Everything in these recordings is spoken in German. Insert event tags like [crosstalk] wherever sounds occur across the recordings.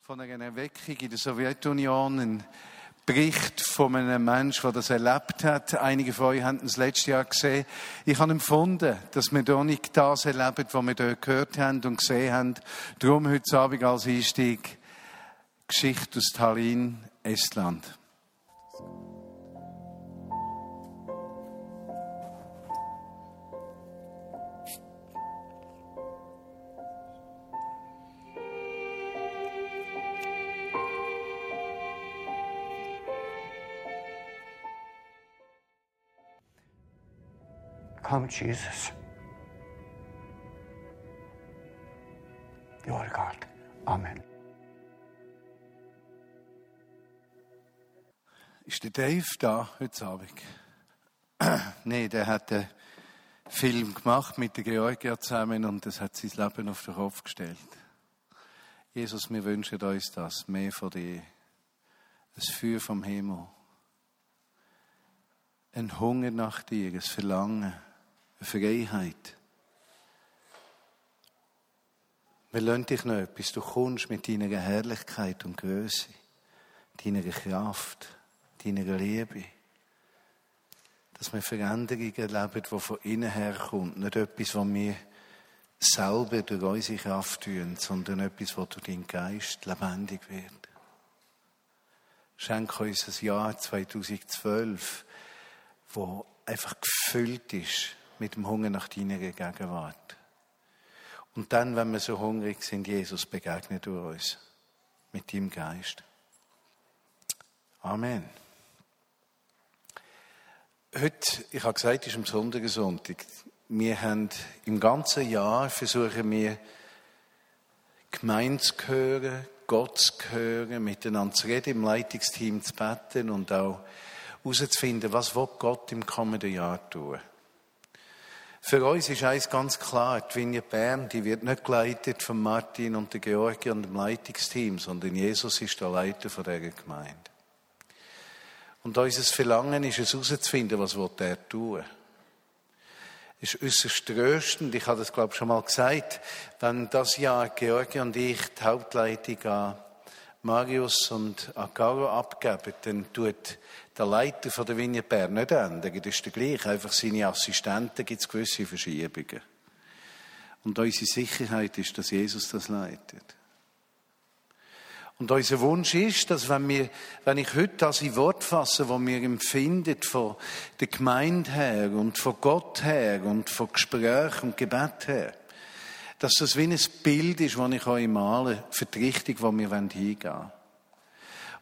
von einer Erweckung in der Sowjetunion, ein Bericht von einem Menschen, der das erlebt hat. Einige von euch haben das letztes Jahr gesehen. Ich habe empfunden, dass wir hier nicht das erleben, was wir hier gehört haben und gesehen haben. Darum heute Abend als Einstieg Geschichte aus Tallinn, Estland. Come, Jesus. You are God. Amen. Ist der Dave da heute Abend? [clears throat] Nein, der hat einen Film gemacht mit der Georgia zusammen und das hat sein Leben auf den Kopf gestellt. Jesus, wir wünschen uns das, mehr von dir. Ein Feuer vom Himmel. Ein Hunger nach dir, ein Verlangen, Freiheit. Wir lassen dich noch etwas. Du kommst mit deiner Herrlichkeit und Größe, deiner Kraft, deiner Liebe. Dass wir Veränderungen erleben, die von innen herkommt. Nicht etwas, was wir selber durch unsere Kraft tun, sondern etwas, was durch deinen Geist lebendig wird. Schenk uns ein Jahr 2012, wo einfach gefüllt ist mit dem Hunger nach deiner Gegenwart. Und dann, wenn wir so hungrig sind, Jesus begegnet du uns mit deinem Geist. Amen. Heute, ich habe gesagt, ist am Sonntag. Wir haben im ganzen Jahr versuchen wir, Gemeinde zu hören, Gott zu hören, miteinander zu reden, im Leitungsteam zu beten und auch herauszufinden, was will Gott im kommenden Jahr tun. Für uns ist eins ganz klar, die Vinie Bern, die wird nicht geleitet von Martin und der Georgi und dem Leitungsteam, sondern Jesus ist der Leiter von dieser Gemeinde. Und unser Verlangen ist es herauszufinden, was er tun. Es ist äußerst tröstend, ich habe das glaube ich schon mal gesagt, wenn das Jahr Georgi und ich die Hauptleitung an Marius und an Caro abgeben, dann tut der Leiter von der Vinie Bern nicht ändern. Das ist der gleiche, einfach seine Assistenten gibt es gewisse Verschiebungen. Und unsere Sicherheit ist, dass Jesus das leitet. Und unser Wunsch ist, dass wenn, wir, wenn ich heute das in Wort fasse, was wir empfinden von der Gemeinde her und von Gott her und von Gespräch und Gebet her, dass das wie ein Bild ist, das ich euch male, für die Richtung, wo wir hingehen wollen.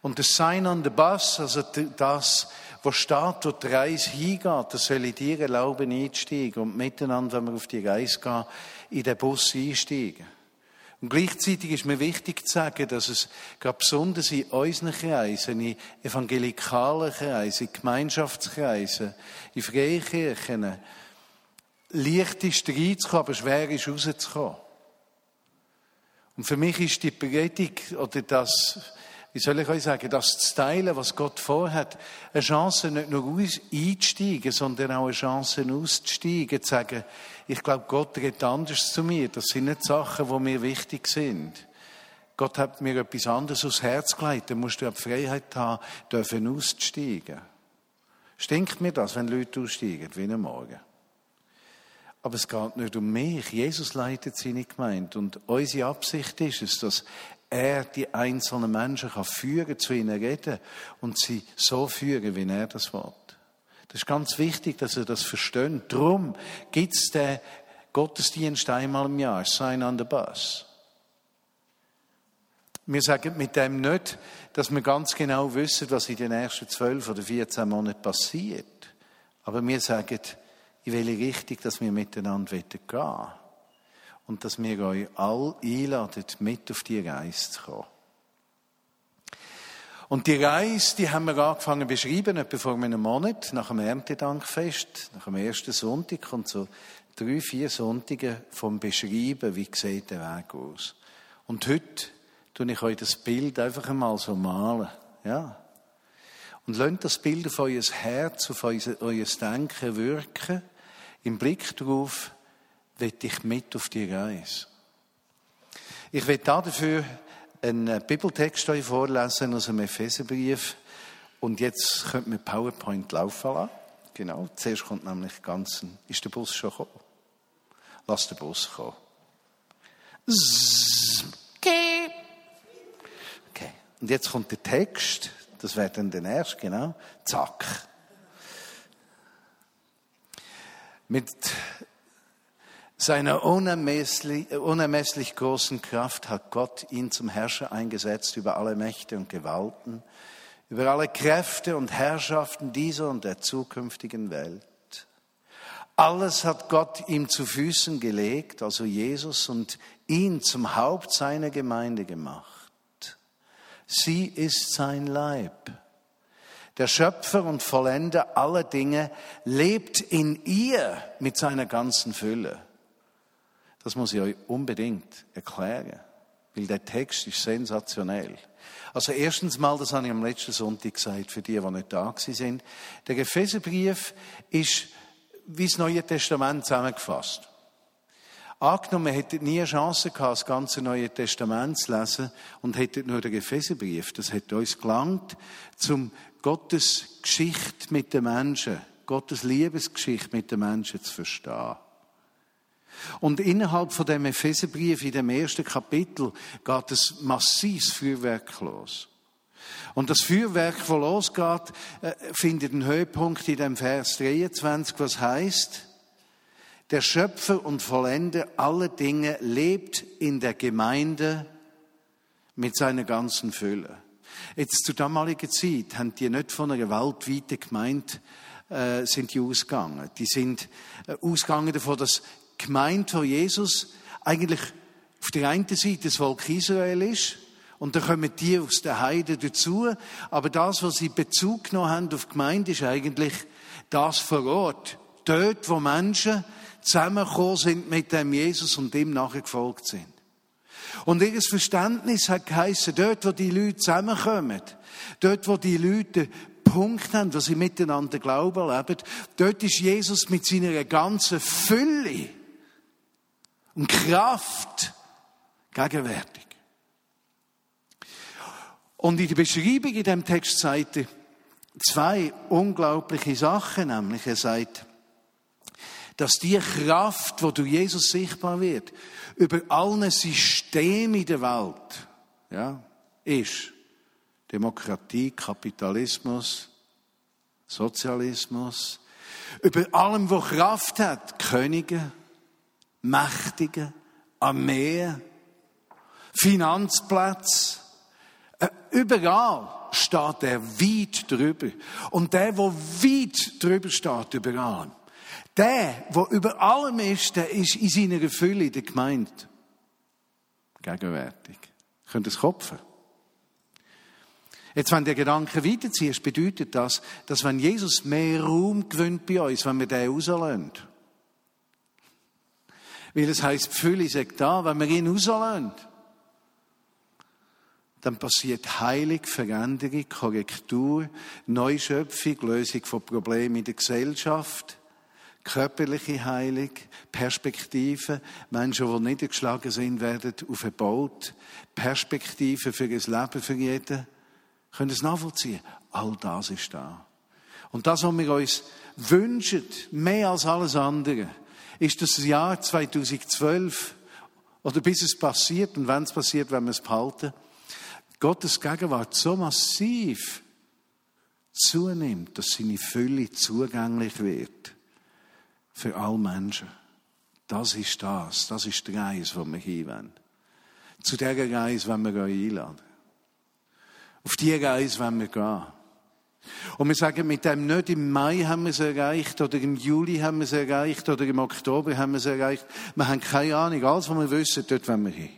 Und das Sein an der Bus, also das, was steht, wo die Reise hingeht, das soll ich dir erlauben einzusteigen und miteinander, wenn wir auf die Reise gehen, in den Bus einsteigen. Und gleichzeitig ist mir wichtig zu sagen, dass es gerade besonders in unseren Kreisen, in evangelikalen Kreisen, in Gemeinschaftskreisen, in Freikirchen, leicht ist reinzukommen, aber schwer ist rauszukommen. Und für mich ist die Predigt oder das, wie soll ich euch sagen, das zu teilen, was Gott vorhat, eine Chance nicht nur einzusteigen, sondern auch eine Chance auszusteigen, zu sagen, ich glaube, Gott redet anders zu mir. Das sind nicht Sachen, die mir wichtig sind. Gott hat mir etwas anderes aufs Herz gelegt. Dann musst du die Freiheit haben, dürfen auszusteigen. Stinkt mir das, wenn Leute aussteigen, wie am Morgen? Aber es geht nicht um mich. Jesus leitet seine Gemeinde. Und unsere Absicht ist es, dass er die einzelnen Menschen kann führen, zu ihnen reden und sie so führen, wie er das will. Das ist ganz wichtig, dass ihr das versteht. Gibt es den Gottesdienst einmal im Jahr, Sign on the Bus. Wir sagen mit dem nicht, dass wir ganz genau wissen, was in den nächsten zwölf oder 14 Monaten passiert. Aber wir sagen, in welche Richtung dass wir miteinander gehen wollen. Und dass wir euch alle einladen, mit auf die Reise zu kommen. Und die Reise, die haben wir angefangen zu beschreiben, etwa vor einem Monat, nach dem Erntedankfest, nach dem ersten Sonntag, und so drei, vier Sonntage vom Beschreiben, wie sieht der Weg aus. Und heute tue ich euch das Bild einfach einmal so malen, ja. Und lasst das Bild auf euer Herz, auf euer, Denken wirken. Im Blick darauf will ich mit auf die Reise. Ich will dafür einen Bibeltext euch vorlesen aus dem Epheserbrief. Und jetzt könnt ihr PowerPoint laufen lassen. Genau. Zuerst kommt nämlich ganz, ein, ist der Bus schon gekommen? Lass den Bus kommen. Okay. Okay. Und jetzt kommt der Text. Das wäre dann der erste, genau. Zack. Mit seiner unermesslich, unermesslich großen Kraft hat Gott ihn zum Herrscher eingesetzt über alle Mächte und Gewalten, über alle Kräfte und Herrschaften dieser und der zukünftigen Welt. Alles hat Gott ihm zu Füßen gelegt, also Jesus, und ihn zum Haupt seiner Gemeinde gemacht. Sie ist sein Leib der Schöpfer und Vollender aller Dinge, lebt in ihr mit seiner ganzen Fülle. Das muss ich euch unbedingt erklären, weil der Text ist sensationell. Also erstens mal, das habe ich am letzten Sonntag gesagt, für die, die nicht da sind, der Epheserbrief ist wie das Neue Testament zusammengefasst. Angenommen, wir hätten nie eine Chance gehabt, das ganze Neue Testament zu lesen und hätten nur den Epheserbrief. Das hätte uns gelangt, zum Gottes Geschichte mit den Menschen, Gottes Liebesgeschichte mit den Menschen zu verstehen. Und innerhalb von dem Epheserbrief in dem ersten Kapitel geht es massives Feuerwerk los. Und das Feuerwerk, das losgeht, äh, findet einen Höhepunkt in dem Vers 23, was heißt, der Schöpfer und Vollender aller Dinge lebt in der Gemeinde mit seiner ganzen Fülle. Jetzt zur damaligen Zeit haben die nicht von einer weltweiten Gemeinde äh, sind die ausgegangen. Die sind äh, ausgegangen davon, dass Gemeinde von Jesus eigentlich auf der einen Seite das Volk Israel ist und dann kommen die aus der Heide dazu. Aber das, was sie Bezug genommen haben auf die Gemeinde, ist eigentlich das vor Ort. Dort, wo Menschen zusammengekommen sind mit dem Jesus und ihm nachgefolgt sind. Und ihr Verständnis hat geheißen, dort, wo die Leute zusammenkommen, dort, wo die Leute Punkt haben, wo sie miteinander Glauben leben, dort ist Jesus mit seiner ganzen Fülle und Kraft gegenwärtig. Und in der Beschreibung in dem Text sagt er zwei unglaubliche Sachen, nämlich er sagt, dass die Kraft, wo durch Jesus sichtbar wird, über allen Systemen in der Welt, ja, ist Demokratie, Kapitalismus, Sozialismus, über allem, wo Kraft hat, Könige, Mächtige, Armee, Finanzplatz, äh, überall steht er weit drüber. Und der, wo weit drüber steht, über allem, der, der über allem ist, der ist in seiner Fülle der Gemeinde gegenwärtig. Könnt ihr es kopfen? Jetzt, wenn der Gedanke weiterziehst, bedeutet das, dass wenn Jesus mehr Raum gewinnt bei uns, wenn wir den rauslösen, weil es heisst, die Fülle sagt da, wenn wir ihn rauslösen, dann passiert Heilung, Veränderung, Korrektur, Neuschöpfung, Lösung von Problemen in der Gesellschaft, körperliche Heilung, Perspektive, Menschen, die niedergeschlagen sind, werden aufgebaut, Perspektive für das Leben für jeden. Können es nachvollziehen? All das ist da. Und das, was wir uns wünschen, mehr als alles andere, ist das Jahr 2012 oder bis es passiert und wenn es passiert, wenn wir es behalten, Gottes Gegenwart so massiv zunimmt, dass seine Fülle zugänglich wird für alle Menschen. Das ist das. Das ist die Reise, die wir hinwollen. Zu dieser Reise wollen wir einladen. Auf diese Reise wollen wir gehen. Und wir sagen mit dem nicht im Mai haben wir es erreicht, oder im Juli haben wir es erreicht, oder im Oktober haben wir es erreicht. Wir haben keine Ahnung. Alles, was wir wissen, dort wollen wir hin.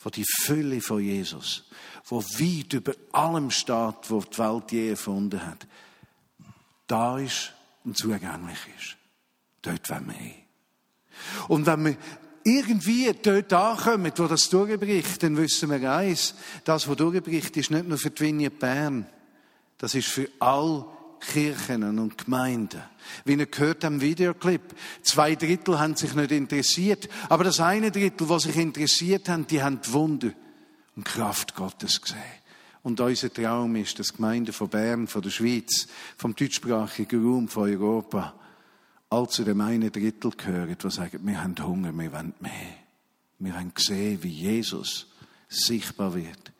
Wo die Fülle von Jesus, wo weit über allem steht, wo die Welt je erfunden hat, da ist und zugänglich ist. Dort wollen wir hin. Und wenn wir irgendwie dort ankommen, wo das durchbricht, dann wissen wir eins, das, was durchbricht, ist nicht nur für die Vignette Bern, das ist für all Kirchen und Gemeinden. Wie ihr gehört am Videoclip, zwei Drittel haben sich nicht interessiert, aber das eine Drittel, was sich interessiert haben, die haben die Wunder und Kraft Gottes sehen. Und unser Traum ist, dass Gemeinden von Bern, von der Schweiz, vom deutschsprachigen Raum, von Europa, all zu dem einen Drittel gehören, die sagen, wir haben Hunger, wir wollen mehr. Wir wollen sehen, wie Jesus sichtbar wird.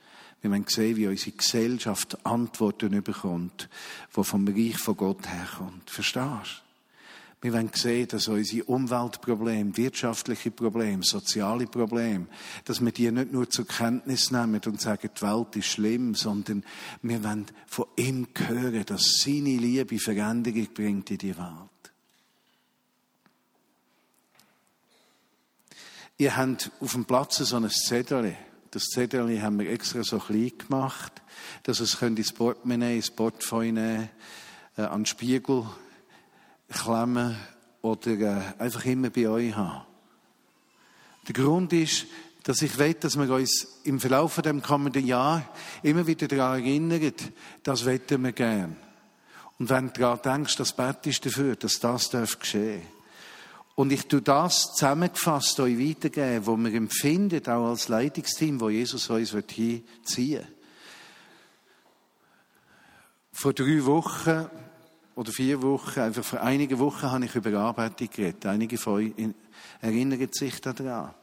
Wir wollen sehen, wie unsere Gesellschaft Antworten bekommt, die vom Reich von Gott herkommt. Verstehst du? Wir wollen sehen, dass unsere Umweltprobleme, wirtschaftliche Probleme, soziale Probleme, dass wir die nicht nur zur Kenntnis nehmen und sagen, die Welt ist schlimm, sondern wir wollen von ihm hören, dass seine Liebe Veränderung bringt in die Welt. Ihr habt auf dem Platz so ein Zettel. Das Zettel haben wir extra so klein gemacht, dass es ins Portemonnaie, ins Portfolio nehmen, äh, an den Spiegel klemmen oder äh, einfach immer bei euch haben. Der Grund ist, dass ich will, dass wir uns im Verlauf dem kommenden Jahr immer wieder daran erinnern, das wetten wir gern. Und wenn du daran denkst, das Bett ist dafür, dass das darf geschehen. Und ich tue das zusammengefasst euch weitergeben, wo wir empfinden, auch als Leitungsteam, wo Jesus uns hinziehen will. Vor drei Wochen oder vier Wochen, einfach vor einigen Wochen habe ich über Arbeitung geredet. Einige von euch erinnern sich daran.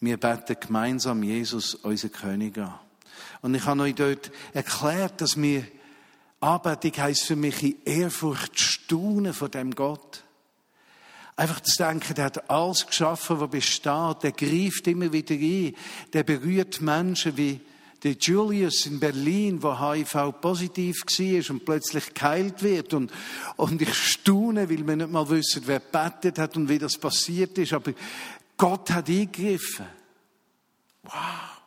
Wir beten gemeinsam Jesus, unser König, an. Und ich habe euch dort erklärt, dass mir Anbetung heisst für mich in Ehrfurcht staunen von dem Gott. Einfach zu denken, der hat alles geschaffen, was besteht. Der greift immer wieder ein. Der berührt Menschen wie der Julius in Berlin, wo HIV positiv war und plötzlich geheilt wird. Und, und ich staune, weil wir nicht mal wissen, wer bettet hat und wie das passiert ist. Aber Gott hat eingegriffen. Wow.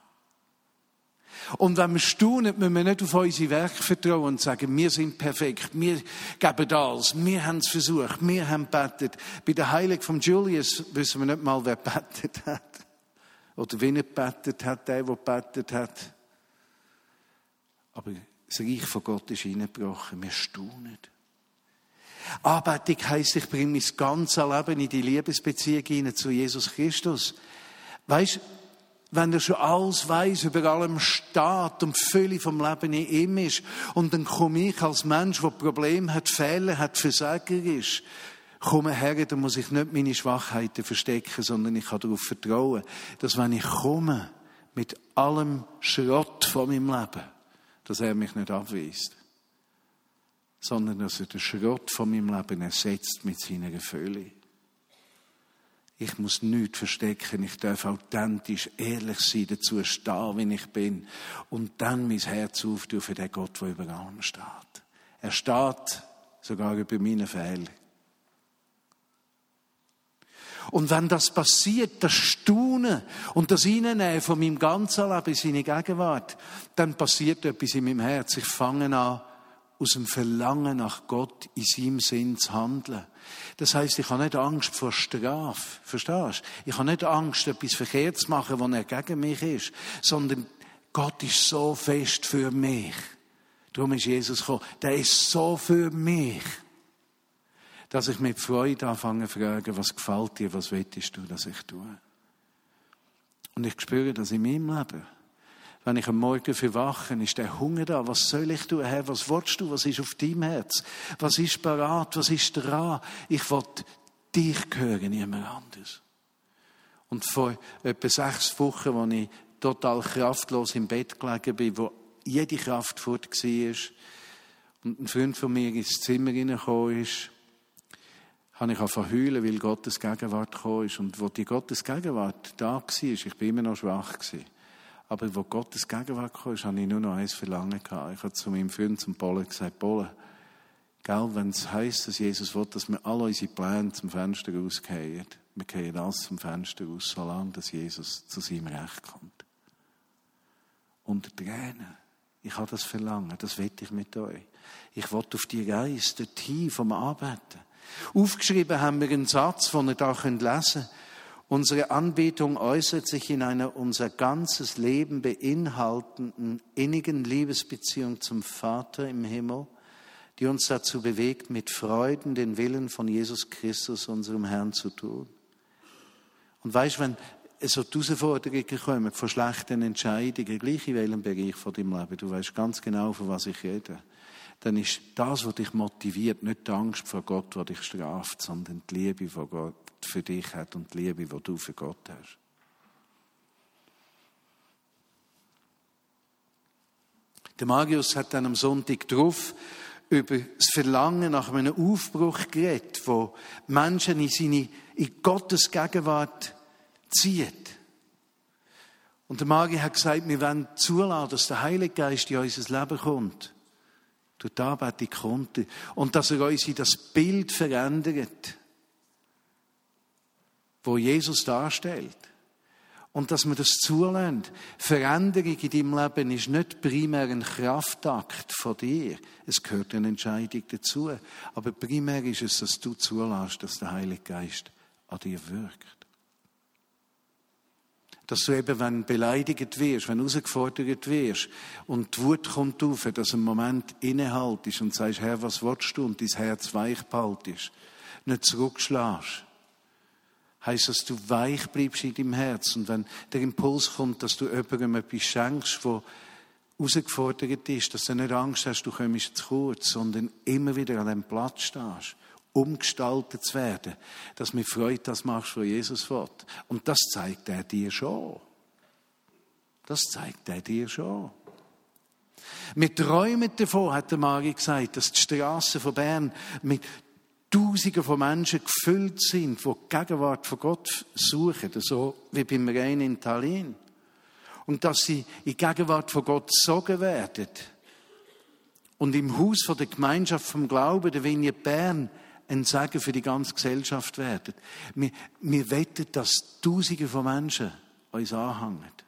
Und wenn wir staunen, müssen wir nicht auf unsere Werke vertrauen und sagen, wir sind perfekt, wir geben alles, wir haben es versucht, wir haben bettet. Bei der Heiligen von Julius wissen wir nicht mal, wer bettet hat. Oder wen er bettet hat, der, der bettet hat. Aber das Reich von Gott ist hineingebrochen. Wir staunen. Anbetung heisst, ich bringe mein ganzes Leben in die Liebesbeziehung zu Jesus Christus. Weißt, wenn er schon alles weiß, über allem steht und Fülle vom Leben in ihm ist, und dann komme ich als Mensch, der Probleme hat, Fehler hat, Versager ist, komme her, dann muss ich nicht meine Schwachheiten verstecken, sondern ich kann darauf vertrauen, dass wenn ich komme, mit allem Schrott von meinem Leben, dass er mich nicht abweist, sondern dass er den Schrott von meinem Leben ersetzt mit seiner Fülle. Ich muss nichts verstecken. Ich darf authentisch, ehrlich sein, dazu stehen, wie ich bin. Und dann mein Herz auftun für den Gott, der über allem steht. Er steht sogar über meine Fehler. Und wenn das passiert, das Staunen und das Reinnehmen von meinem ganzen Leben in seine Gegenwart, dann passiert etwas in meinem Herz. Ich fange an, aus dem Verlangen nach Gott in seinem Sinn zu handeln. Das heißt, ich habe nicht Angst vor Strafe. Verstehst du? Ich habe nicht Angst, etwas verkehrt zu machen, wenn er gegen mich ist, sondern Gott ist so fest für mich. Darum ist Jesus gekommen. Der ist so für mich dass ich mit Freude anfange zu fragen, was gefällt dir, was willst du, dass ich tue. Und ich spüre das in meinem Leben. Wenn ich am Morgen verwache, ist der Hunger da. Was soll ich tun, Herr? Was willst du? Was ist auf deinem Herz? Was ist parat? Was ist dran? Ich will dich hören, niemand anderes. Und vor etwa sechs Wochen, als ich total kraftlos im Bett gelegen bin, wo jede Kraft fort war, und ein Freund von mir ins Zimmer hineingekommen ist, habe ich auch verheulen, weil Gottes Gegenwart gekommen ist. Und wo die Gottes Gegenwart da war, ich bin immer noch schwach gewesen. Aber wo Gottes Gegenwart ist, habe ich nur noch eins Verlangen. Ich habe zu meinem Freund, zum Bolle, gesagt, Bolle, gell, wenn es heisst, dass Jesus will, dass wir alle unsere Pläne zum Fenster rausgehen, wir gehen alles zum Fenster raus, solange dass Jesus zu seinem Recht kommt. Unter Tränen. Ich habe das Verlangen, das wette ich mit euch. Ich will auf die Reise dorthin vom Arbeiten. Aufgeschrieben haben wir einen Satz, den ihr da lesen könnt. Unsere Anbetung äußert sich in einer unser ganzes Leben beinhaltenden innigen Liebesbeziehung zum Vater im Himmel, die uns dazu bewegt, mit Freuden den Willen von Jesus Christus, unserem Herrn, zu tun. Und weißt, wenn so die Herausforderungen kommen von schlechten Entscheidungen, gleich in welchem Bereich von deinem Leben, du weißt ganz genau, von was ich rede, dann ist das, was dich motiviert, nicht die Angst vor Gott, die dich straft, sondern die Liebe, die Gott für dich hat und die Liebe, die du für Gott hast. Der Marius hat dann am Sonntag drauf über das Verlangen nach einem Aufbruch geredet, wo Menschen in seine, in Gottes Gegenwart zieht. Und der Magi hat gesagt, wir wollen zulassen, dass der Heilige Geist in unser Leben kommt. Durch die Anbetung kommt Und dass er uns in das Bild verändert, wo Jesus darstellt. Und dass man das zulässt. Veränderung in deinem Leben ist nicht primär ein Kraftakt von dir. Es gehört eine Entscheidung dazu. Aber primär ist es, dass du zulässt, dass der Heilige Geist an dir wirkt. Dass du eben, wenn beleidigt wirst, wenn herausgefordert wirst und die Wut kommt auf, dass einen Moment innehaltest und sagst, Herr, was willst du? Und dein Herz weich behaltest. Nicht zurückschlägst heißt, dass du weich bleibst in deinem Herz. Und wenn der Impuls kommt, dass du jemandem etwas schenkst, wo herausgefordert ist, dass du nicht Angst hast, du kommst zu kurz, sondern immer wieder an dem Platz stehst, umgestaltet zu werden, dass mir Freude das machst, was Jesus will. Und das zeigt er dir schon. Das zeigt er dir schon. Wir träumen davon, hat der Mari gesagt, dass die Straßen von Bern mit Tausende von Menschen gefüllt sind, die die Gegenwart von Gott suchen, so wie beim Rhein in Tallinn. Und dass sie in die Gegenwart von Gott gesogen werden. Und im Haus von der Gemeinschaft vom Glauben, der Vignette Bern, ein Segen für die ganze Gesellschaft werden. Wir, wir wetten, dass Tausende von Menschen uns anhängen.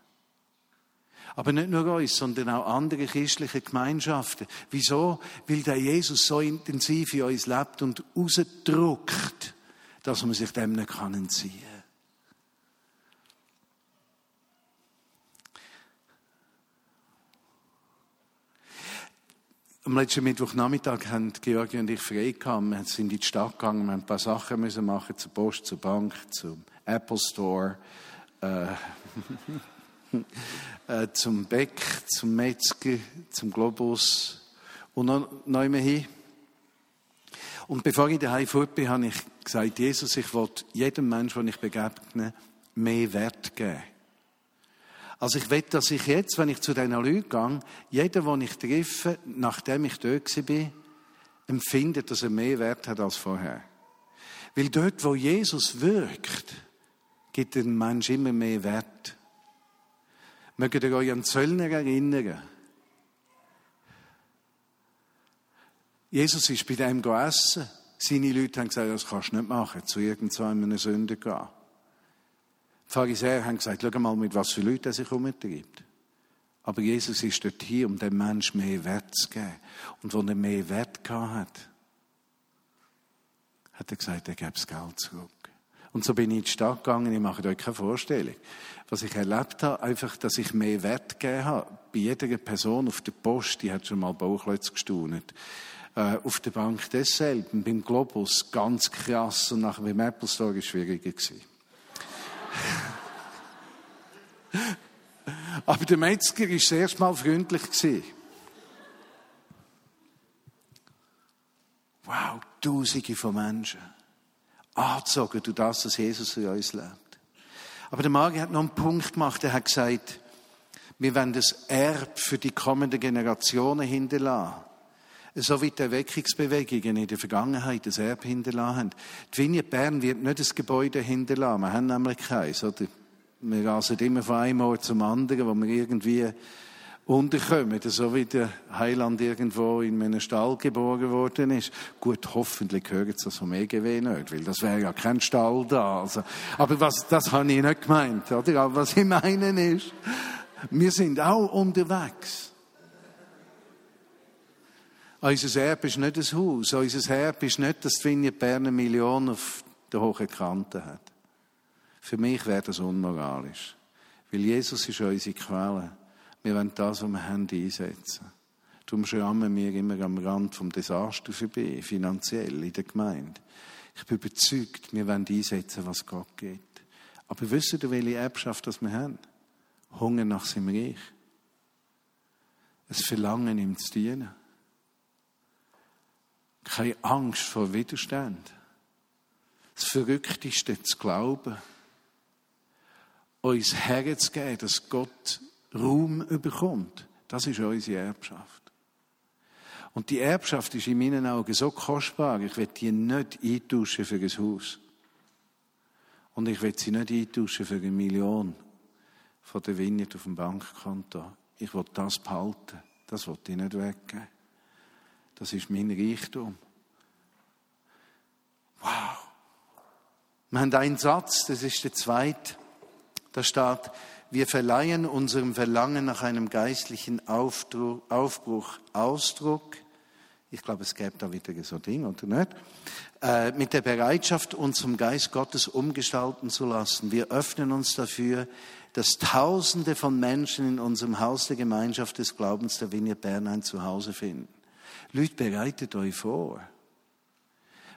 Aber nicht nur uns, sondern auch andere christliche Gemeinschaften. Wieso? Weil der Jesus so intensiv in uns lebt und ausdrückt, dass man sich dem nicht entziehen kann. Am letzten Mittwochnachmittag haben Georgi und ich frei gehabt. Wir sind in die Stadt gegangen, wir haben ein paar Sachen machen, zur Post, zur Bank, zum Apple Store. Äh, [laughs] äh, zum Beck, zum Metzger, zum Globus und noch, noch immer hin. Und bevor ich daheim fort bin, habe ich gesagt, Jesus, ich will jedem Menschen, den ich begegne, mehr Wert geben. Also ich will, dass ich jetzt, wenn ich zu diesen Leuten gehe, jeder, den ich treffe, nachdem ich dort war, empfindet, dass er mehr Wert hat als vorher. Weil dort, wo Jesus wirkt, gibt ein Mensch immer mehr Wert. Mögt ihr euch an Zöllner erinnern? Jesus ist bei dem essen. Seine Leute haben gesagt, das kannst du nicht machen, zu irgendeinem Sünder gehen. Die Pharisäer haben gesagt, schau mal, mit was für Leuten er sich umtreibt. Aber Jesus ist dort hier, um dem Menschen mehr Wert zu geben. Und wo er mehr Wert gehabt hat, hat er gesagt, er gebe das Geld zurück. Und so bin ich in die Stadt gegangen, ich mache euch keine Vorstellung. Was ich erlebt habe, einfach, dass ich mehr Wert gegeben habe. Bei jeder Person auf der Post, die hat schon mal Bauchlötze gestaunet. Äh, auf der Bank desselben, beim Globus, ganz krass. Und nachher beim Apple Store war schwieriger. [laughs] Aber der Metzger war das erste Mal freundlich. Wow, Tausende von Menschen angezogen durch das, was Jesus in uns lebt. Aber der Magi hat noch einen Punkt gemacht. Er hat gesagt, wir wollen das Erb für die kommenden Generationen hinterlassen. So wie die Erweckungsbewegungen in der Vergangenheit das Erb hinterlassen haben. Die Vignette Bern wird nicht das Gebäude hinterlassen. Wir haben nämlich keins, oder? Wir rasen immer von einem Ort zum anderen, wo wir irgendwie unterkommen, so wie der Heiland irgendwo in einem Stall geboren worden ist. Gut, hoffentlich sie das vom EGW nicht, weil das wäre ja kein Stall da. Also, aber was, das habe ich nicht gemeint, oder? Aber was ich meine ist, wir sind auch unterwegs. Unser Erbe ist nicht ein Haus. Unser Erbe ist nicht, dass die Vignette Bern eine Million auf der hohen Kante hat. Für mich wäre das unmoralisch. Weil Jesus ist unsere Quelle. Wir wollen das, was wir haben, einsetzen. Darum schrammen wir immer am Rand vom Desaster vorbei, finanziell in der Gemeinde. Ich bin überzeugt, wir wollen einsetzen, was Gott gibt. Aber wisst ihr, welche Erbschaft das wir haben? Hunger nach seinem Reich. Ein Verlangen, ihm zu dienen. Keine Angst vor Widerstand. Das Verrückteste zu glauben. Uns herzugeben, dass Gott Raum bekommt. Das ist unsere Erbschaft. Und die Erbschaft ist in meinen Augen so kostbar, ich will die nicht eintauschen für ein Haus. Und ich will sie nicht eintauschen für eine Million von der Vineyard auf dem Bankkonto. Ich will das behalten. Das will ich nicht weggeben. Das ist mein Reichtum. Wow. Wir haben einen Satz, das ist der zweite. Da steht, wir verleihen unserem Verlangen nach einem geistlichen Aufbruch Ausdruck. Ich glaube, es gäbe da wieder so ein Ding, oder nicht? Äh, mit der Bereitschaft, uns vom Geist Gottes umgestalten zu lassen. Wir öffnen uns dafür, dass Tausende von Menschen in unserem Haus der Gemeinschaft des Glaubens der Vinie Bern ein Zuhause finden. Leute, bereitet euch vor.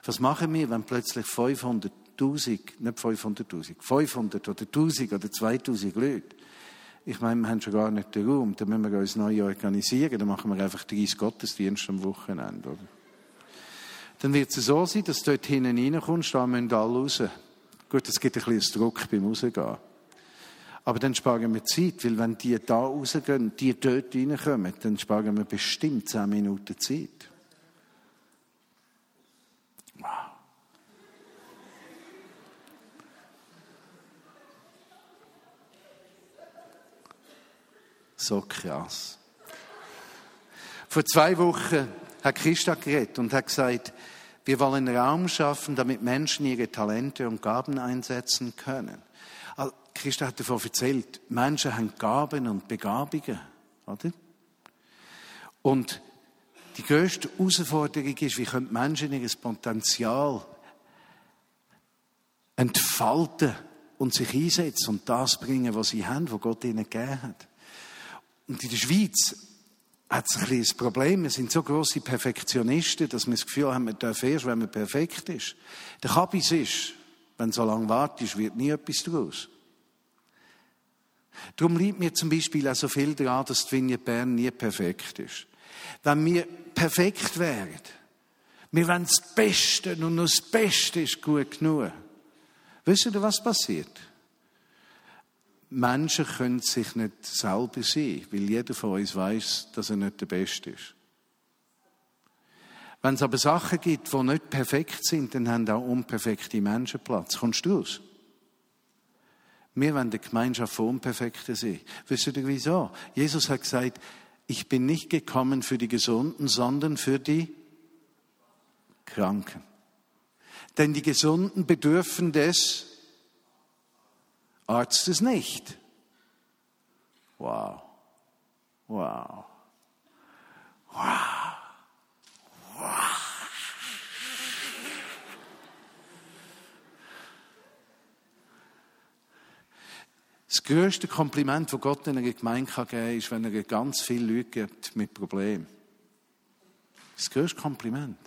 Was machen wir, wenn plötzlich 500.000, nicht 500.000, 500 oder 1000 oder 2000 Leute, ich meine, wir haben schon gar nicht den Raum, dann müssen wir uns neu organisieren, dann machen wir einfach 30 Gottesdienste am Wochenende, oder? Dann wird es so sein, dass du dort hinten reinkommst, da müssen alle raus. Gut, es gibt ein bisschen Druck beim Rausgehen. Aber dann sparen wir Zeit, weil wenn die da rausgehen, die dort reinkommen, dann sparen wir bestimmt 10 Minuten Zeit. So krass. Vor zwei Wochen hat Christa geredet und hat gesagt, wir wollen Raum schaffen, damit Menschen ihre Talente und Gaben einsetzen können. Christa hat davon erzählt, Menschen haben Gaben und Begabungen, oder? Und die größte Herausforderung ist, wie können Menschen ihr Potenzial entfalten und sich einsetzen und das bringen, was sie haben, was Gott ihnen gegeben hat. Und in der Schweiz hat es ein kleines Problem. Wir sind so grosse Perfektionisten, dass wir das Gefühl haben, wir dürfen erst, wenn man perfekt ist. Der Kabis ist, wenn du so lange wartest, wird nie etwas daraus. Darum liegt mir zum Beispiel auch so viel daran, dass die Vignette Bern nie perfekt ist. Wenn wir perfekt wären, wir wollen das Beste und nur das Beste ist gut genug. Wisst ihr, was passiert? Menschen können sich nicht selber sein, weil jeder von uns weiß, dass er nicht der Beste ist. Wenn es aber Sachen gibt, die nicht perfekt sind, dann haben auch unperfekte Menschen Platz. Kommst du raus? Wir wollen die Gemeinschaft von Unperfekten sein. Wisst ihr wieso? Jesus hat gesagt, ich bin nicht gekommen für die Gesunden, sondern für die Kranken. Denn die Gesunden bedürfen des Arztes nicht. Wow. Wow. Wow. Wow. Das größte Kompliment, das Gott in einer Gemeinde geben kann, ist, wenn er ganz viele Leute gibt mit Problemen. Das größte Kompliment.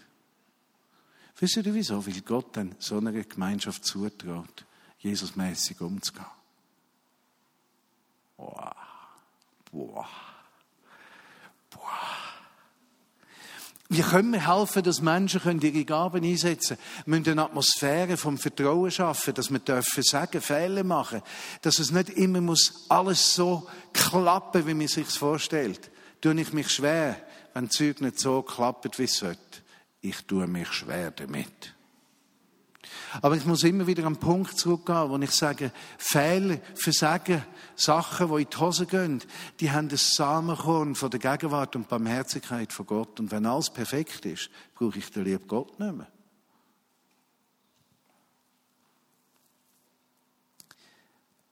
Wisst ihr wieso? Weil Gott dann so einer Gemeinschaft zutraut, Jesusmäßig umzugehen. Boah. Boah. Boah. Wie können wir helfen, dass Menschen ihre Gaben einsetzen können? Wir müssen eine Atmosphäre vom Vertrauen schaffen, dass wir dürfen sagen, Fehler machen, dass es nicht immer muss alles so klappen, wie man sich vorstellt. Tue ich mich schwer, wenn Zeug nicht so klappt, wie es sollte. Ich tue mich schwer damit. Aber ich muss immer wieder an den Punkt zurückgehen, wo ich sage, Fehler, Versagen, Sachen, die in die Hose gehen, die haben das Samenkorn von der Gegenwart und Barmherzigkeit von Gott. Und wenn alles perfekt ist, brauche ich den lieben Gott nicht mehr.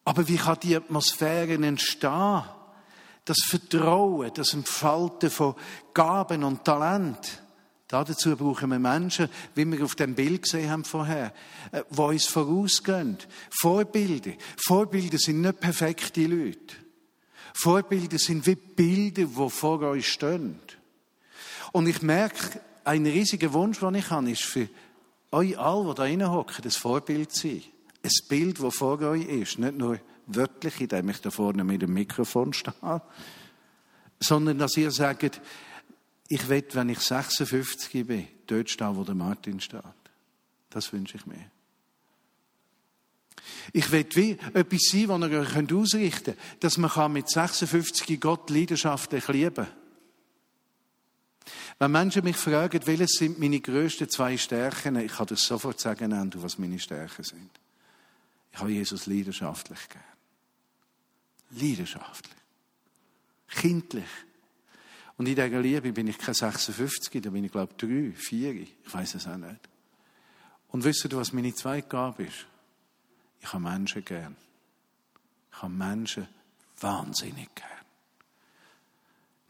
Aber wie kann die Atmosphäre entstehen? Das Vertrauen, das Entfalten von Gaben und Talent. Dazu brauchen wir Menschen, wie wir auf dem Bild gesehen haben vorher, äh, die uns vorausgehen. Vorbilder. Vorbilder sind nicht perfekte Leute. Vorbilder sind wie Bilder, die vor euch stehen. Und ich merke, ein riesiger Wunsch, den ich habe, ist für euch alle, die da reinhocken, das Vorbild zu sein. ein Bild, das vor euch ist, nicht nur wörtlich, indem ich da vorne mit dem Mikrofon stehe, sondern dass ihr sagt, ich will, wenn ich 56 bin, dort stehen, wo der Martin steht. Das wünsche ich mir. Ich will wie etwas sein, was ihr euch ausrichten könnt, dass man mit 56 Gott leidenschaftlich lieben kann. Wenn Menschen mich fragen, welches sind meine grössten zwei Stärken, ich kann das sofort sagen, was meine Stärken sind. Ich habe Jesus leidenschaftlich gern. Leidenschaftlich. Kindlich. Und in dieser Liebe bin ich kein 56, da bin ich glaube ich 3, 4, ich weiß es auch nicht. Und wisst ihr, was meine zweite Gabe ist? Ich habe Menschen gern. Ich habe Menschen wahnsinnig gern.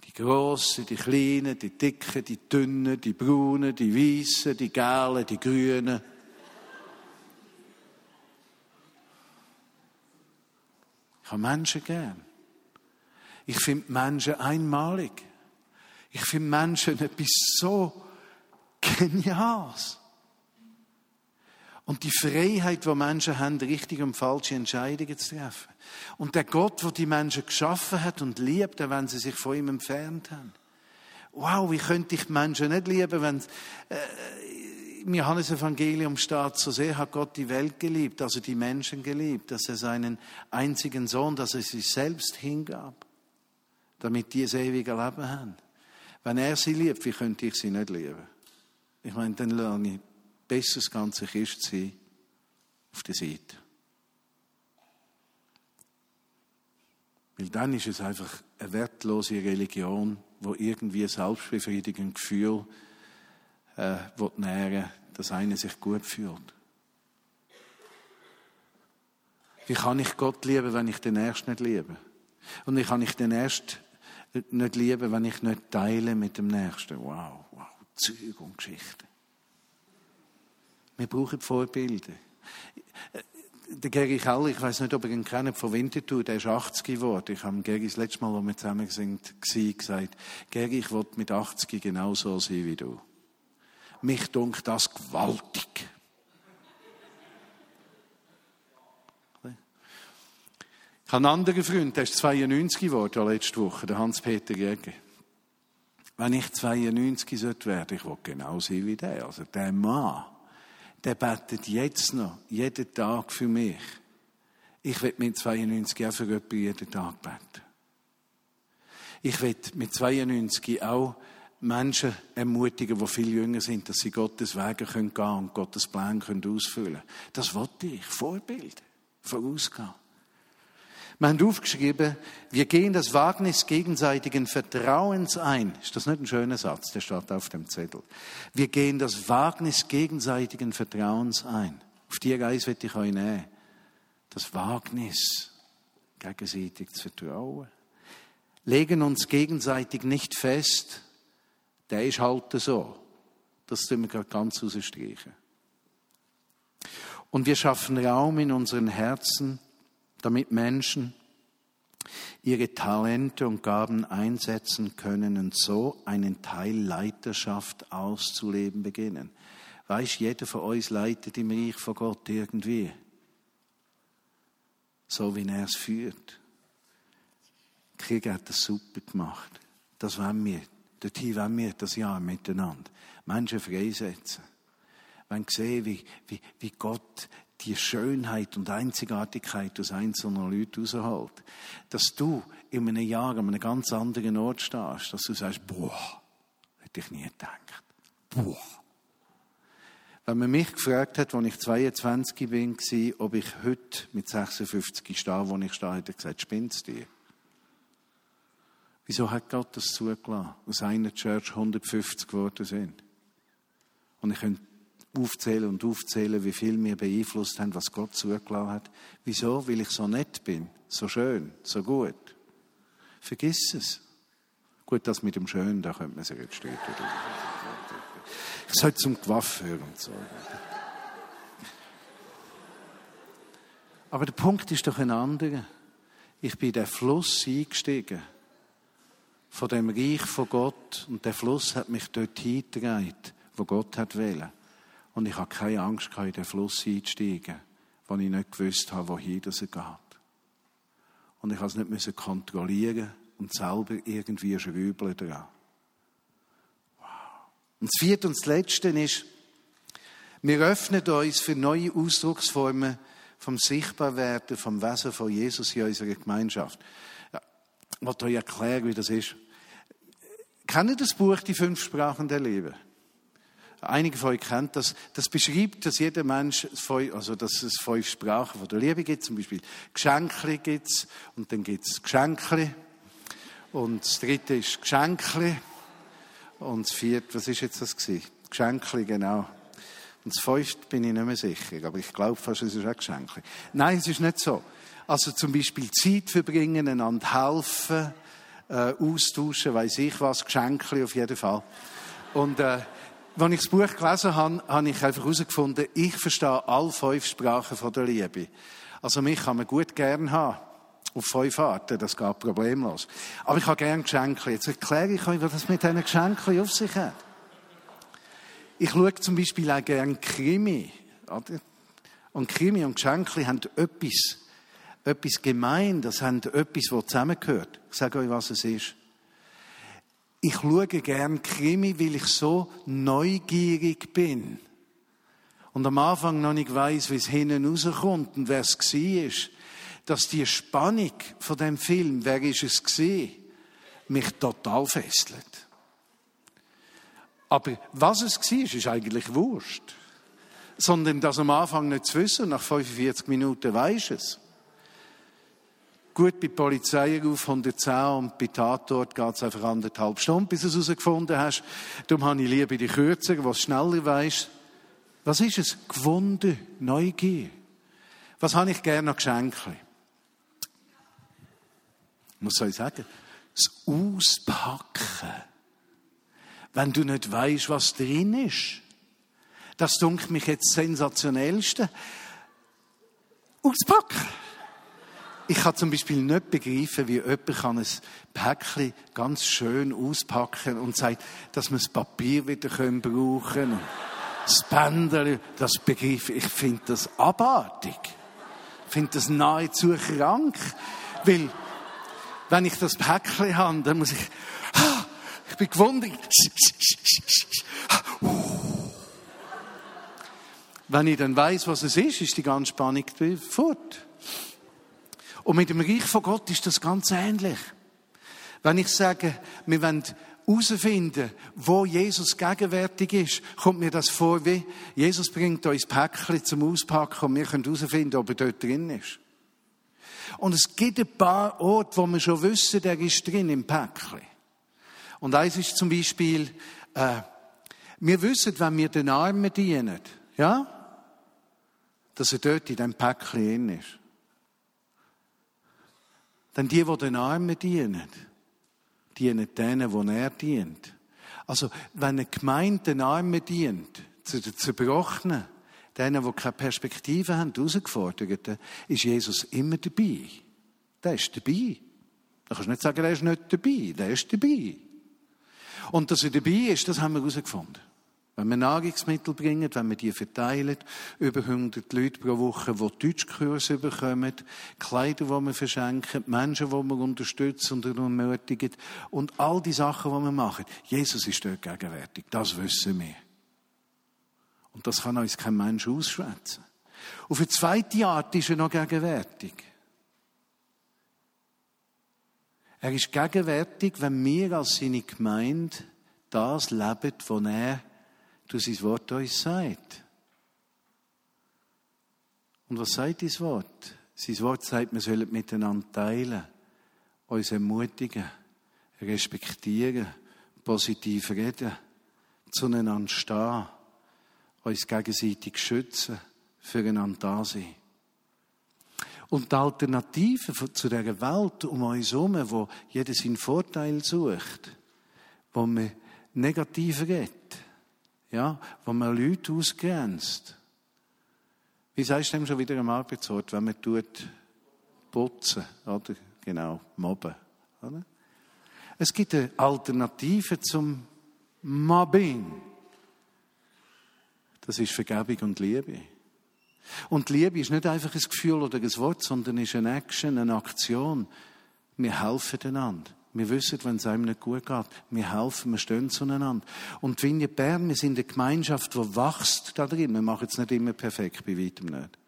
Die Grossen, die Kleinen, die Dicken, die Dünnen, die Braunen, die Weißen, die Gelben, die Grünen. Ich habe Menschen gern. Ich finde Menschen einmalig. Ich finde Menschen etwas so Geniales. Und die Freiheit, die Menschen haben, richtige und falsche Entscheidungen zu treffen. Und der Gott, der die Menschen geschaffen hat und liebt, wenn sie sich von ihm entfernt haben. Wow, wie könnte ich Menschen nicht lieben, wenn äh, im Johannes-Evangelium steht, so sehr hat Gott die Welt geliebt, also die Menschen geliebt, dass er seinen einzigen Sohn, dass er sich selbst hingab, damit die das ewige Leben haben. Wenn er sie liebt, wie könnte ich sie nicht lieben? Ich meine, dann lerne ich besser das ganze Christsein auf der Seite. Weil dann ist es einfach eine wertlose Religion, wo irgendwie selbstbefriedigend Gefühl äh, nähren dass einer sich gut fühlt. Wie kann ich Gott lieben, wenn ich den Ersten nicht liebe? Und wie kann ich den Ersten nicht lieben, wenn ich nicht teile mit dem Nächsten? Wow, wow, Zeug und Geschichten. Wir brauchen Vorbilder. Der Geri Keller, ich weiß nicht, ob ihr ihn kennt, von Winterthur, der ist 80 geworden. Ich habe Geri das letzte Mal, als wir zusammen waren, gesagt, Geri, ich will mit 80 genauso sein wie du. Mich dunkt das gewaltig. Ich habe einen anderen Freund, der ist 92 geworden letzte Woche, der Hans-Peter Jäger. Wenn ich 92 werden ich will genau sein wie der. Also der Mann der betet jetzt noch, jeden Tag für mich. Ich will mit 92 auch für jemanden jeden Tag beten. Ich will mit 92 auch Menschen ermutigen, die viel jünger sind, dass sie Gottes Wege gehen können und Gottes Plan ausfüllen können. Das wollte ich. Vorbild. Vorausgehen. Wir haben aufgeschrieben, wir gehen das Wagnis gegenseitigen Vertrauens ein. Ist das nicht ein schöner Satz? Der steht auf dem Zettel. Wir gehen das Wagnis gegenseitigen Vertrauens ein. Auf die Reise wird ich euch nehmen. Das Wagnis, gegenseitig zu vertrauen. Legen uns gegenseitig nicht fest, der ist halt so. Das tun wir gerade ganz rausstreichen. Und wir schaffen Raum in unseren Herzen, damit Menschen ihre Talente und Gaben einsetzen können und so einen Teil Leiterschaft auszuleben beginnen. Weiß jeder von uns leitet im Reich von Gott irgendwie. So wie er es führt. Krieg hat das super gemacht. Das wollen wir. Dorthin wollen wir das Jahr miteinander. Menschen freisetzen. Wenn sehen, wie, wie, wie Gott die Schönheit und Einzigartigkeit aus einzelnen Leuten rausholt. Dass du in einem Jahr an einem ganz anderen Ort stehst, dass du sagst, boah, hätte ich nie gedacht. Boah. Wenn man mich gefragt hat, als ich 22 bin, ob ich heute mit 56 stehe, wo ich stehe, hat er gesagt, spinnst du? Wieso hat Gott das zugelassen, dass einer Church 150 geworden sind? Und ich könnte aufzählen und aufzählen, wie viel mir beeinflusst haben, was Gott zugelassen hat. Wieso? Weil ich so nett bin, so schön, so gut. Vergiss es. Gut, das mit dem Schönen, da könnte man sich jetzt streiten. Ich sollte zum Gewaff hören und so. Aber der Punkt ist doch ein anderer. Ich bin in den Fluss eingestiegen. Von dem Reich von Gott. Und der Fluss hat mich dort hingetragen, wo Gott hat wählen. Und ich habe keine Angst, in den Fluss einzusteigen, wo ich nicht gewusst habe, wohin das geht. Und ich musste es nicht kontrollieren und selber irgendwie schrübeln dran. Wow. Und das vierte und das letzte ist, wir öffnen uns für neue Ausdrucksformen vom Sichtbarwerden, vom Wesen von Jesus in unserer Gemeinschaft. Ich will euch erklären, wie das ist. Kennen das Buch Die fünf Sprachen der Liebe? Einige von euch kennen das. Das beschreibt, dass jeder Mensch, also dass es fünf Sprachen von der Liebe gibt. Zum Beispiel Geschenkli gibt's und dann gibt's Geschenkli und das dritte ist Geschenkli und das vierte, was ist jetzt das gewesen? Geschenkli, genau. Und das fünfte bin ich nicht mehr sicher, aber ich glaube fast, es ist auch Geschenkli. Nein, es ist nicht so. Also zum Beispiel Zeit verbringen, einander helfen, äh, austauschen, weiß ich was, Geschenkli auf jeden Fall. Und äh, als ich das Buch gelesen habe, habe ich einfach herausgefunden, ich verstehe alle fünf Sprachen von der Liebe. Also mich kann man gut gern haben. Auf fünf Arten, das geht problemlos. Aber ich habe gern Geschenke. Jetzt erkläre ich euch, was das mit diesen Geschenken auf sich hat. Ich schaue zum Beispiel auch gern Krimi. Und Krimi und Geschenke haben etwas, etwas gemein. Das haben etwas, das zusammengehört. Ich sage euch, was es ist. Ich schaue gern Krimi, weil ich so neugierig bin. Und am Anfang noch nicht weiß, wie es hinten rauskommt und wer es war. Dass die Spannung von dem Film, wer ist es gewesen, mich total fesselt. Aber was es war, ist eigentlich wurscht. Sondern das am Anfang nicht zu wissen, nach 45 Minuten weiß es. Gut, bei Polizei auf 110 und bei Tatort geht es einfach anderthalb Stunden, bis du es herausgefunden hast. Darum habe ich lieber die kürzeren, was schneller weisst. Was ist es? Gewunde, Neugier. Was habe ich gerne noch Geschenke? Was soll ich sagen? Das Auspacken. Wenn du nicht weißt, was drin ist. Das dunkelt mich jetzt sensationellste. Auspacken. Ich kann zum Beispiel nicht begreifen, wie jemand kann ein Päckchen ganz schön auspacken und sagt, dass wir das Papier wieder brauchen können. Das Bändchen, das begreife ich. Ich finde das abartig. Ich finde das nahezu krank. Weil, wenn ich das Päckchen habe, dann muss ich, ich bin gewundert. Wenn ich dann weiß, was es ist, ist die ganze Spannung fort. Und mit dem Reich von Gott ist das ganz ähnlich. Wenn ich sage, wir wollen herausfinden, wo Jesus gegenwärtig ist, kommt mir das vor wie, Jesus bringt uns Päckchen zum Auspacken und wir können herausfinden, ob er dort drin ist. Und es gibt ein paar Orte, wo wir schon wissen, der ist drin im Päckchen. Und eins ist zum Beispiel, äh, wir wissen, wenn wir den Armen dienen, ja, dass er dort in dem Päckchen drin ist. Denn die, die den Armen dienen, dienen denen, wo er dient. Also, wenn eine Gemeinde den Armen dient, zu den Zerbrochenen, denen, die keine Perspektive haben, herausgeforderten, ist Jesus immer dabei. Der ist dabei. Da kannst du nicht sagen, er ist nicht dabei. Der ist dabei. Und dass er dabei ist, das haben wir herausgefunden. Wenn wir Nahrungsmittel bringen, wenn wir die verteilen, über 100 Leute pro Woche, die Deutschkurse bekommen, Kleider, die wir verschenken, Menschen, die wir unterstützen und ermutigen und all die Sachen, die wir machen. Jesus ist dort gegenwärtig. Das wissen wir. Und das kann uns kein Mensch ausschwätzen. Auf eine zweite Art ist er noch gegenwärtig. Er ist gegenwärtig, wenn wir als seine Gemeinde das leben, was er du sein Wort uns sagt. Und was sagt dieses Wort? Sein Wort sagt, wir sollen miteinander teilen, uns ermutigen, respektieren, positiv reden, zueinander stehen, uns gegenseitig schützen, füreinander da sein. Und die Alternative zu dieser Welt um uns herum, wo jeder seinen Vorteil sucht, wo man negativ redet, ja, wo man Leute ausgrenzt. Wie sagst du dem schon wieder am Arbeitsort, wenn man tut putzen, oder? Genau, mobben, oder? Es gibt eine Alternative zum Mobbing. Das ist Vergebung und Liebe. Und Liebe ist nicht einfach ein Gefühl oder ein Wort, sondern ist eine Action, eine Aktion. Wir helfen einander. Wir wissen, wenn es einem nicht gut geht. Wir helfen, wir stehen zueinander. Und Vineyard Bern, wir sind eine Gemeinschaft, die wächst da drin. Wir machen es nicht immer perfekt, bei weitem nicht.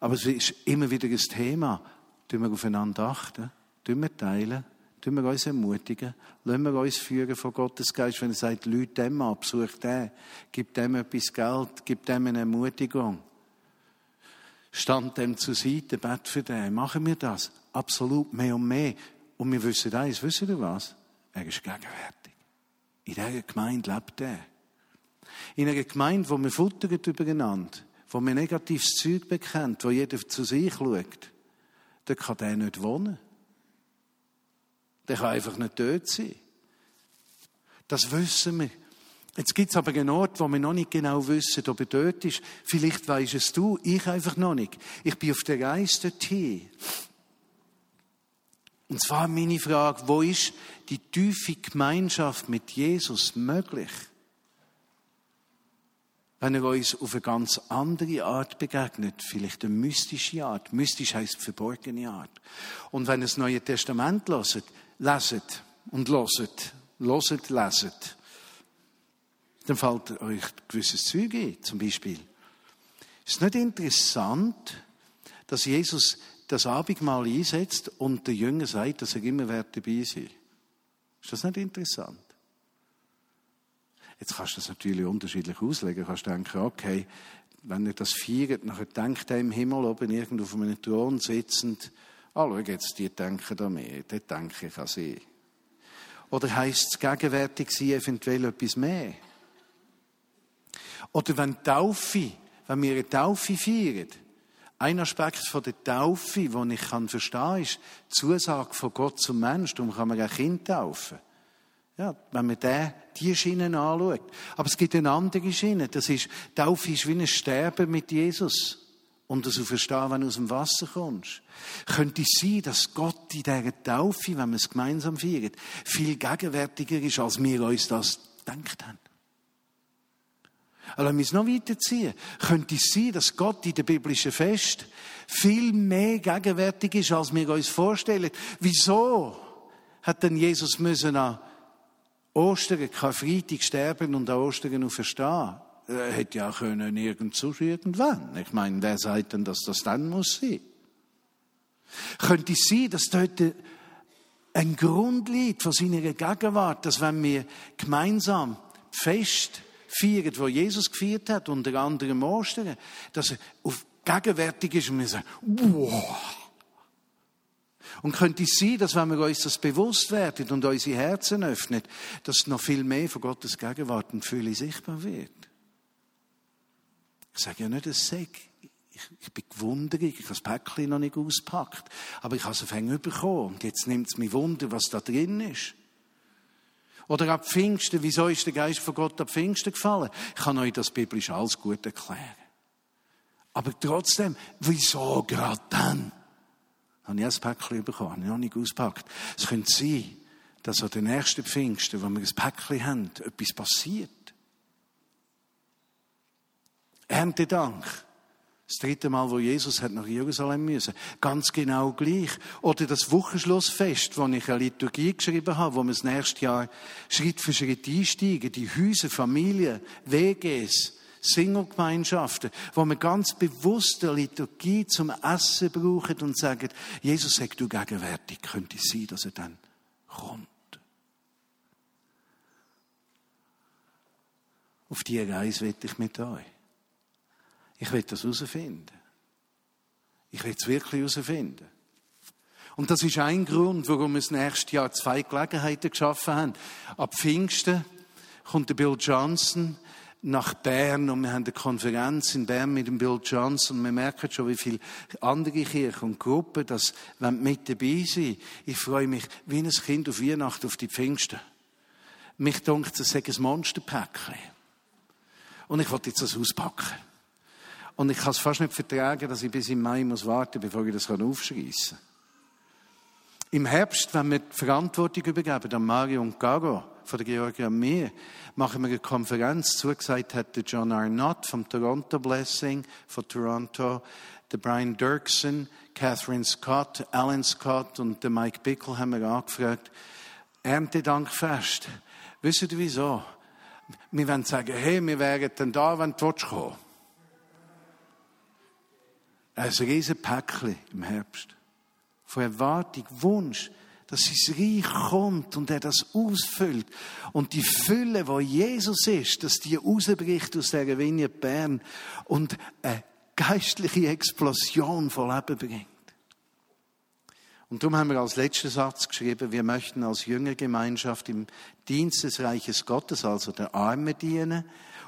Aber es ist immer wieder ein Thema. Tun wir aufeinander achten? Tun wir teilen? Tun wir uns ermutigen? Lassen wir uns führen von Gottes Geist, wenn er sagt, Leute dem ab, such den, gib dem etwas Geld, gib dem eine Ermutigung. Stand dem zur Seite, bet für den. Machen wir das? Absolut, mehr und mehr. Und wir wissen eins, wissen ihr was? Er ist gegenwärtig. In dieser Gemeinde lebt er. In einer Gemeinde, wo wir futtern übereinander, wo man negatives Zeug bekennt, wo jeder zu sich schaut, da kann der nicht wohnen. Der kann einfach nicht dort sein. Das wissen wir. Jetzt gibt es aber einen Ort, wo wir noch nicht genau wissen, ob er dort ist. Vielleicht weisst es du, ich einfach noch nicht. Ich bin auf der Reise dorthin. Und zwar meine Frage, wo ist die tiefe Gemeinschaft mit Jesus möglich? wenn er uns auf eine ganz andere Art begegnet, vielleicht eine mystische Art. Mystisch heißt verborgene Art. Und wenn ihr das Neue Testament loset, leset und loset, loset, leset, dann fällt euch gewisses Zeug ein, zum Beispiel. Ist nicht interessant, dass Jesus das Abendmahl einsetzt und der Jünger sagt, dass er immer dabei sein Ist das nicht interessant? Jetzt kannst du das natürlich unterschiedlich auslegen. Du kannst denken, okay, wenn er das feiert, nachher denkt er im Himmel oben irgendwo auf einem Thron sitzend, ah, schau jetzt, die denken da mehr, dort denke ich an sie. Oder heisst es gegenwärtig sein eventuell etwas mehr? Oder wenn Taufe, wenn wir eine Taufe feiern, ein Aspekt von der Taufe, den ich kann verstehen ist die Zusage von Gott zum Mensch. Darum kann man ein Kind taufen. Ja, wenn man den, die Schiene anschaut. Aber es gibt eine andere Schiene. Das ist, Taufe ist wie ein Sterben mit Jesus. Und das verstehen, wenn du aus dem Wasser kommst. Könnte es sein, dass Gott in dieser Taufe, wenn wir es gemeinsam feiern, viel gegenwärtiger ist, als wir uns das gedacht haben? Aber lassen wir es noch weiterziehen. Könnte es sein, dass Gott in der biblischen Fest viel mehr gegenwärtig ist, als wir uns vorstellen? Wieso hat denn Jesus müssen an Ostern, Karfreitag sterben und an Ostern auferstehen. Er hätte ja können irgend irgendwann. Ich meine, wer sagt denn, dass das dann muss sein? Könnte es sein, dass dort ein Grund liegt von seiner Gegenwart, dass wenn wir gemeinsam Fest feiern, wo Jesus gefeiert hat, unter anderem Ostern, dass er auf gegenwärtig ist und wir sagen, wow, und könnte es sein, dass wenn wir uns das bewusst werden und unsere Herzen öffnen, dass noch viel mehr von Gottes Gegenwart und Fülle sichtbar wird? Ich sage ja nicht, es sei. Ich, ich bin gewundert, ich habe das Päckchen noch nicht ausgepackt. Aber ich habe es auf bekommen. Und jetzt nimmt es mich Wunder, was da drin ist. Oder ab Pfingsten, wieso ist der Geist von Gott ab Pfingsten gefallen? Ich kann euch das biblisch alles gut erklären. Aber trotzdem, wieso gerade dann? habe ich ein Päckchen bekommen, habe ich noch nicht ausgepackt. Es könnte sein, dass an den nächsten Pfingsten, wo wir ein Päckchen haben, etwas passiert. Erntedank. Das dritte Mal, wo Jesus hat nach Jerusalem müssen. Ganz genau gleich. Oder das Wochenschlussfest, wo ich eine Liturgie geschrieben habe, wo wir das nächste Jahr Schritt für Schritt einsteigen. Die Häuser, Familien, WGs, Single-Gemeinschaften, wo wir ganz bewusst der Liturgie zum Essen brauchen und sagen, Jesus sagt du gegenwärtig, könnte es sein, dass er dann kommt. Auf diese Reise will ich mit euch. Ich will das herausfinden. Ich will es wirklich herausfinden. Und das ist ein Grund, warum wir das nächste Jahr zwei Gelegenheiten geschaffen haben. Ab Pfingsten kommt der Bill Johnson nach Bern und wir haben eine Konferenz in Bern mit dem Bill Johnson. Wir merken schon, wie viele andere Kirchen und Gruppen das mit dabei sind. Ich freue mich wie ein Kind auf Weihnachten, auf die Pfingsten. Mich denkt, es sei ein Monsterpäckchen. Und ich wollte jetzt das auspacken. Und ich kann es fast nicht vertragen, dass ich bis im Mai muss warten, bevor ich das aufschreissen kann. Im Herbst, wenn wir die Verantwortung übergeben an Mario und Garo von der Georgia mir, machen wir eine Konferenz. Zugesagt hat der John Arnott vom Toronto Blessing von Toronto, der Brian Dirksen, Catherine Scott, Alan Scott und der Mike Bickle haben wir angefragt. Erntedankfest. Wisst ihr wieso? Wir wollen sagen, hey, wir wären dann da, wenn du kommen Ein riesen Päckchen im Herbst. Von Erwartung, Wunsch, dass sein Reich kommt und er das ausfüllt. Und die Fülle, wo Jesus ist, dass die rausbricht aus der Vinie Bern und eine geistliche Explosion von Leben bringt. Und darum haben wir als letzten Satz geschrieben, wir möchten als Jüngergemeinschaft im Dienst des Reiches Gottes, also der Arme dienen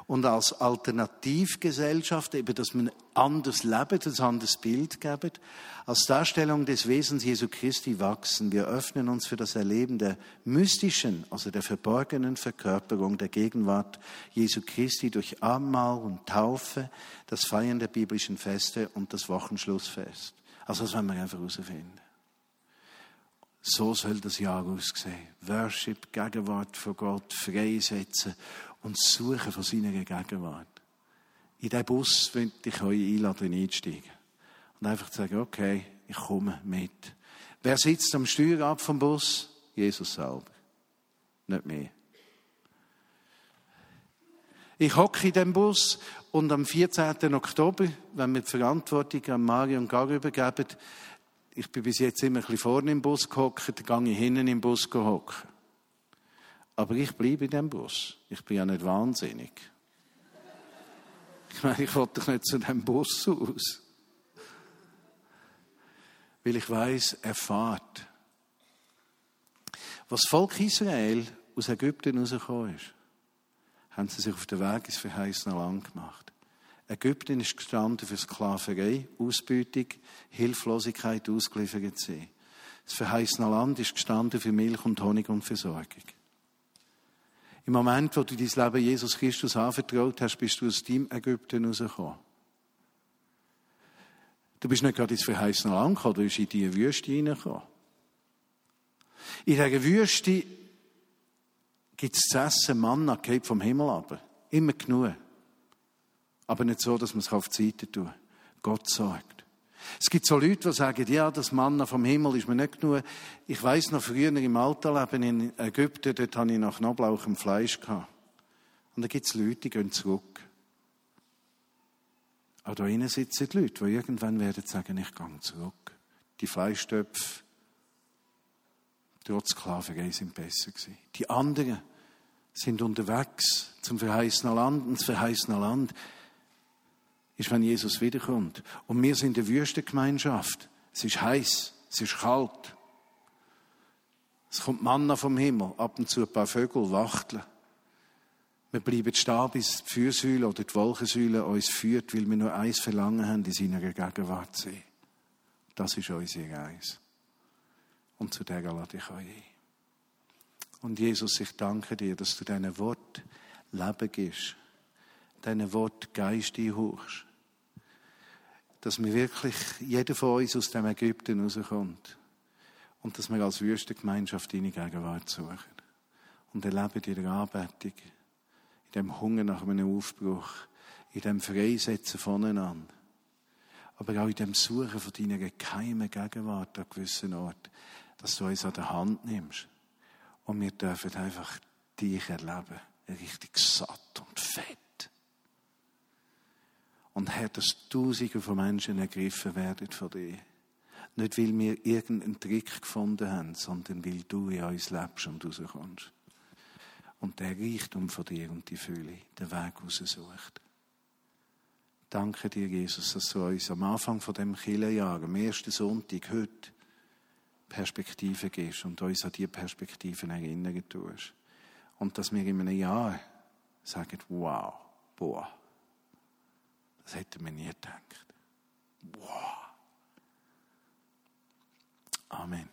und als Alternativgesellschaft, eben, dass man anders lebt, ein anderes Bild gibt, als Darstellung des Wesens Jesu Christi wachsen. Wir öffnen uns für das Erleben der mystischen, also der verborgenen Verkörperung der Gegenwart Jesu Christi durch Abendmahl und Taufe, das Feiern der biblischen Feste und das Wochenschlussfest. Also das wollen wir einfach herausfinden. So soll das Jahr aussehen. Worship, Gegenwart von Gott, freisetzen und suchen von seiner Gegenwart. In diesen Bus will ich euch einladen, einsteigen. Und einfach sagen, okay, ich komme mit. Wer sitzt am Steuerrad vom Bus? Jesus selber. Nicht mehr. Ich hocke in dem Bus und am 14. Oktober, wenn wir die Verantwortung an Mario und Gar übergeben, ich bin bis jetzt immer ein bisschen vorne im Bus gehockt, dann gehe ich hinten im Bus hocken. Aber ich bleibe in dem Bus. Ich bin ja nicht wahnsinnig. Ich meine, ich wollte doch nicht zu dem Bus aus. Weil ich weiß, er fährt. Was Volk Israel aus Ägypten rausgekommen ist, haben sie sich auf den Weg ins verheißene Land gemacht. Ägypten ist gestanden für Sklaverei, Ausbeutung, Hilflosigkeit, ausgeliefert sein. Das verheißene Land ist gestanden für Milch und Honig und Versorgung. Im Moment, wo du dein Leben Jesus Christus anvertraut hast, bist du aus deinem Ägypten rausgekommen. Du bist nicht gerade ins verheißene Land gekommen, du bist in die Wüste hineingekommen. In dieser Wüste gibt es zu essen Manna, vom Himmel ab. Immer genug. Aber nicht so, dass man es auf die Seite tun Gott sagt. Es gibt so Leute, die sagen, ja, das Manna vom Himmel ist mir nicht genug. Ich weiß noch früher im Altleben in Ägypten, dort hatte ich nach Knoblauch und Fleisch gehabt. Und da gibt es Leute, die gehen zurück. Aber da drinnen sitzen die Leute, die irgendwann werden sagen, ich gehe zurück. Die Fleischtöpfe, trotz Sklaverei, sind besser gewesen. Die anderen sind unterwegs zum verheißenen Land. Und das verheißene Land ist, wenn Jesus wiederkommt. Und wir sind eine Wüstengemeinschaft. Es ist heiß, es ist kalt. Es kommt Manna vom Himmel, ab und zu ein paar Vögel wachteln. Wir bleiben stehen, bis die Fürsäule oder die Wolkensäule uns führt, weil wir nur eins verlangen haben, in seiner Gegenwart zu sein. Das ist unsere Reise. Und zu der lade ich euch ein. Und Jesus, ich danke dir, dass du deinem Wort Leben gibst, deinem Wort Geist einhauchst dass wir wirklich, jeder von uns aus dem Ägypten rauskommt. Und dass wir als Wüstengemeinschaft deine Gegenwart suchen. Und erleben in der Anbetung, in dem Hunger nach einem Aufbruch, in dem Freisetzen voneinander. Aber auch in dem Suchen von deiner geheimen Gegenwart an gewissen Ort, dass du uns an der Hand nimmst. Und wir dürfen einfach dich erleben. Richtig satt und fett. Und Herr, dass Tausende von Menschen ergriffen werden von dir. Nicht, weil wir irgendeinen Trick gefunden haben, sondern weil du in uns lebst und rauskommst. Und der Reichtum von dir und die Fülle den Weg raussucht. Danke dir, Jesus, dass du uns am Anfang von dem Kirchenjahr, am ersten Sonntag, heute, Perspektiven gibst und uns an diese Perspektiven erinnern tust. Und dass wir in einem Jahr sagen, wow, boah, das hätte man nie gedacht. Wow. Amen.